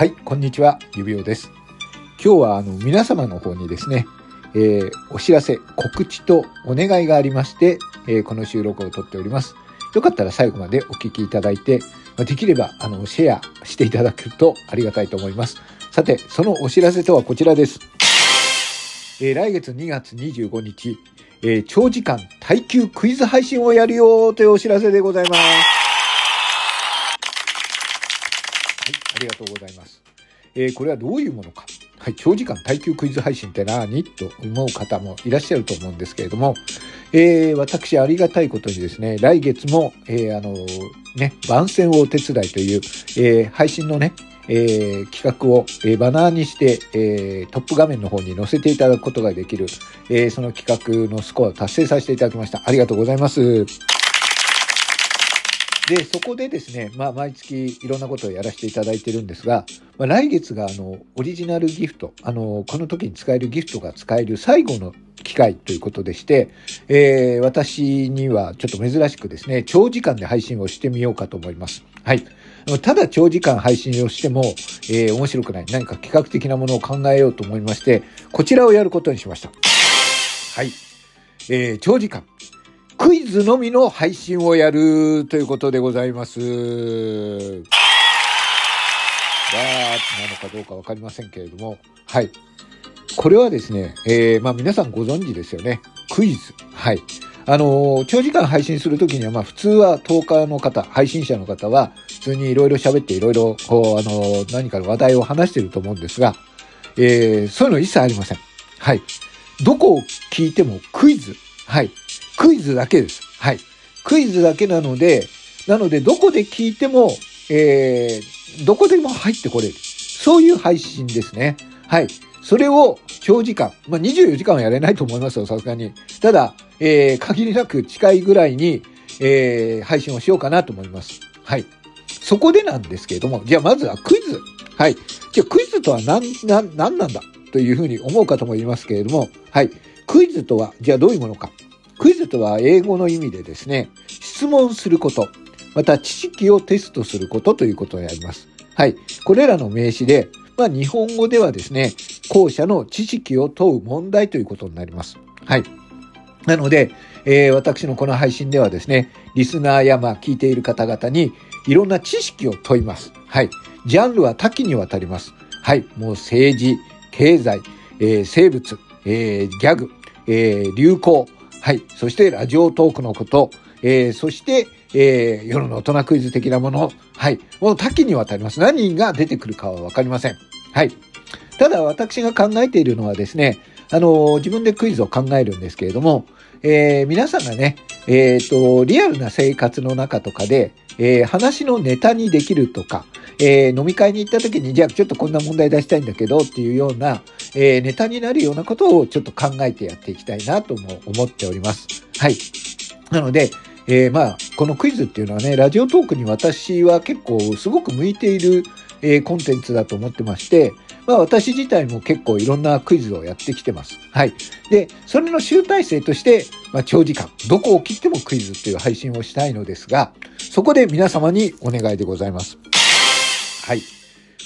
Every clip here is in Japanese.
はい、こんにちは、指輪です。今日はあの皆様の方にですね、えー、お知らせ、告知とお願いがありまして、えーこの収録をとっております。よかったら最後までお聞きいただいて、まできればあのシェアしていただけるとありがたいと思います。さて、そのお知らせとはこちらです。えー来月2月25日、え長時間耐久クイズ配信をやるよというお知らせでございます。はい、ありがとうございます。えーこれはどういうものか。はい、長時間耐久クイズ配信って何と思う方もいらっしゃると思うんですけれども、えー私ありがたいことにですね、来月も、えーあのね、番宣をお手伝いという、え配信のね、えー企画を、えーバナーにして、えートップ画面の方に載せていただくことができる、えその企画のスコアを達成させていただきました。ありがとうございます。で、そこでですね、まあ、毎月いろんなことをやらせていただいてるんですが、まあ、来月が、あの、オリジナルギフト、あの、この時に使えるギフトが使える最後の機会ということでして、えー私にはちょっと珍しくですね、長時間で配信をしてみようかと思います。はい。ただ長時間配信をしても、えー面白くない。何か企画的なものを考えようと思いまして、こちらをやることにしました。はい。えー長時間。クイズのみの配信をやるということでございます。わーなのかどうかわかりませんけれども、はい。これはですね、えーまあ皆さんご存知ですよね。クイズ。はい。あのー長時間配信するときには、まあ普通は10日の方、配信者の方は、普通にいろいろ喋っていろいろ、こう、あのー何かの話題を話してると思うんですが、えーそういうの一切ありません。はい。どこを聞いてもクイズ。はい。クイズだけです。はい。クイズだけなので、なのでどこで聞いても、えーどこでも入ってこれる。そういう配信ですね。はい。それを長時間、まあ、24時間はやれないと思いますよ、さすがに。ただ、えー限りなく近いぐらいに、えー配信をしようかなと思います。はい。そこでなんですけれども、じゃあまずはクイズ。はい。じゃあクイズとは何、何、何なんだというふうに思う方もいますけれども、はい。クイズとは、じゃあどういうものか。クイズとは英語の意味でですね、質問すること、また知識をテストすることということをやります。はい。これらの名詞で、まあ日本語ではですね、後者の知識を問う問題ということになります。はい。なので、えー私のこの配信ではですね、リスナーやまあ聞いている方々にいろんな知識を問います。はい。ジャンルは多岐にわたります。はい。もう政治、経済、えー生物、えーギャグ、えー流行、はい。そしてラジオトークのこと、えーそして、えー夜の大人クイズ的なもの、はい。もう多岐にわたります。何が出てくるかはわかりません。はい。ただ私が考えているのはですね、あの、自分でクイズを考えるんですけれども、えー皆さんがね、えっ、と、リアルな生活の中とかで、えー話のネタにできるとか、えー飲み会に行った時に、じゃあちょっとこんな問題出したいんだけどっていうような、えーネタになるようなことをちょっと考えてやっていきたいなとも思っております。はい。なので、えーまあ、このクイズっていうのはね、ラジオトークに私は結構すごく向いている、えーコンテンツだと思ってまして、まあ私自体も結構いろんなクイズをやってきてます。はい。で、それの集大成として、まあ長時間、どこを切ってもクイズっていう配信をしたいのですが、そこで皆様にお願いでございます。はい。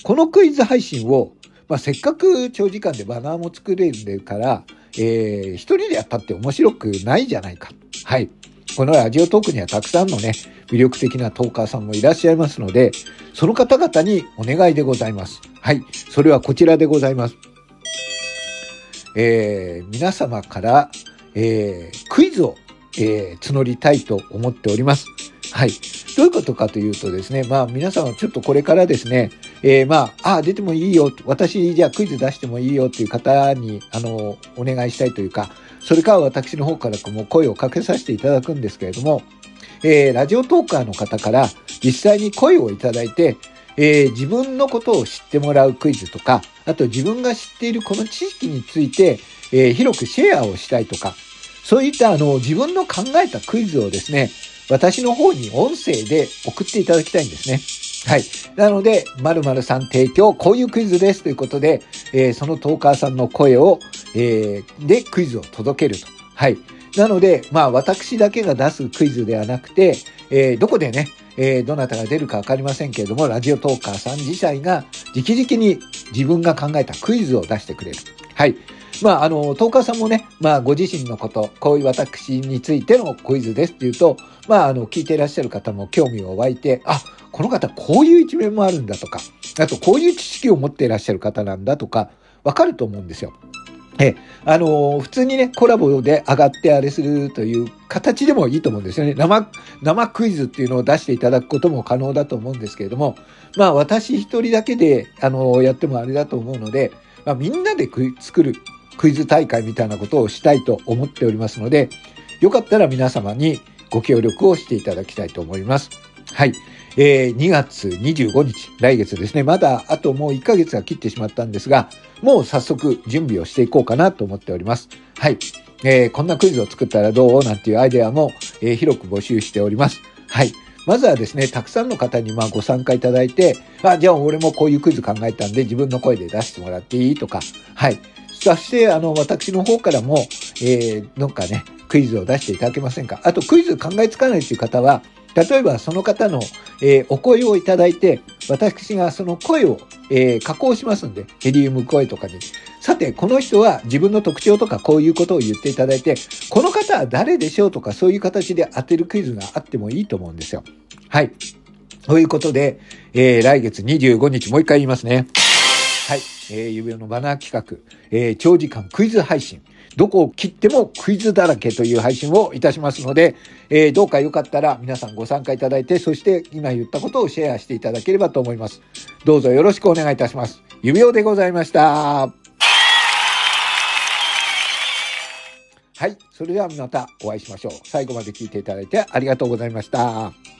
このクイズ配信を、まあせっかく長時間でバナーも作れるから、えー一人でやったって面白くないじゃないか。はい。このラジオトークにはたくさんのね、魅力的なトーカーさんもいらっしゃいますので、その方々にお願いでございます。はい。それはこちらでございます。えー皆様から、えークイズを、えー募りたいと思っております。はい。どういうことかというとですね、まあ皆さんはちょっとこれからですね、えーまあ、ああ、出てもいいよ、私じゃあクイズ出してもいいよっていう方に、あの、お願いしたいというか、それから私の方からも声をかけさせていただくんですけれども、えーラジオトーカーの方から実際に声をいただいて、えー自分のことを知ってもらうクイズとか、あと自分が知っているこの知識について、えー広くシェアをしたいとか、そういったあの自分の考えたクイズをですね、私の方に音声で送っていただきたいんですね。はい。なので、〇〇さん提供、こういうクイズですということで、えーそのトーカーさんの声を、えーでクイズを届けると。はい。なので、まあ私だけが出すクイズではなくて、えー、どこでね、えー、どなたが出るかわかりませんけれども、ラジオトーカーさん自体が直々に自分が考えたクイズを出してくれる。はい。まあ、あの、トーカーさんもね、まあ、ご自身のこと、こういう私についてのクイズですっていうと、まあ、あの、聞いていらっしゃる方も興味を湧いて、あ、この方こういう一面もあるんだとか、あとこういう知識を持っていらっしゃる方なんだとか、わかると思うんですよ。え、あの、普通にね、コラボで上がってあれするという形でもいいと思うんですよね。生、生クイズっていうのを出していただくことも可能だと思うんですけれども、まあ私一人だけで、あの、やってもあれだと思うので、まあみんなで作るクイズ大会みたいなことをしたいと思っておりますので、よかったら皆様にご協力をしていただきたいと思います。はい。えー、2月25日、来月ですね。まだあともう1ヶ月が切ってしまったんですが、もう早速準備をしていこうかなと思っております。はい。えー、こんなクイズを作ったらどうなんていうアイデアも、えー、広く募集しております。はい。まずはですね、たくさんの方にまあご参加いただいて、あ、じゃあ俺もこういうクイズ考えたんで自分の声で出してもらっていいとか、はい。そして、あの、私の方からも、えー、なんかね、クイズを出していただけませんか？あと、クイズ考えつかないという方は、例えばその方の、えー、お声をいただいて、私がその声を、えー、加工しますんで、ヘリウム声とかに。さて、この人は自分の特徴とかこういうことを言っていただいて、この方は誰でしょうとかそういう形で当てるクイズがあってもいいと思うんですよ。はい。ということで、えー、来月25日もう一回言いますね。はい。えー、指輪のバナー企画、えー、長時間クイズ配信。どこを切ってもクイズだらけという配信をいたしますので、えー、どうかよかったら皆さんご参加いただいて、そして今言ったことをシェアしていただければと思います。どうぞよろしくお願いいたします。指輪でございました。はい。それではまたお会いしましょう。最後まで聞いていただいてありがとうございました。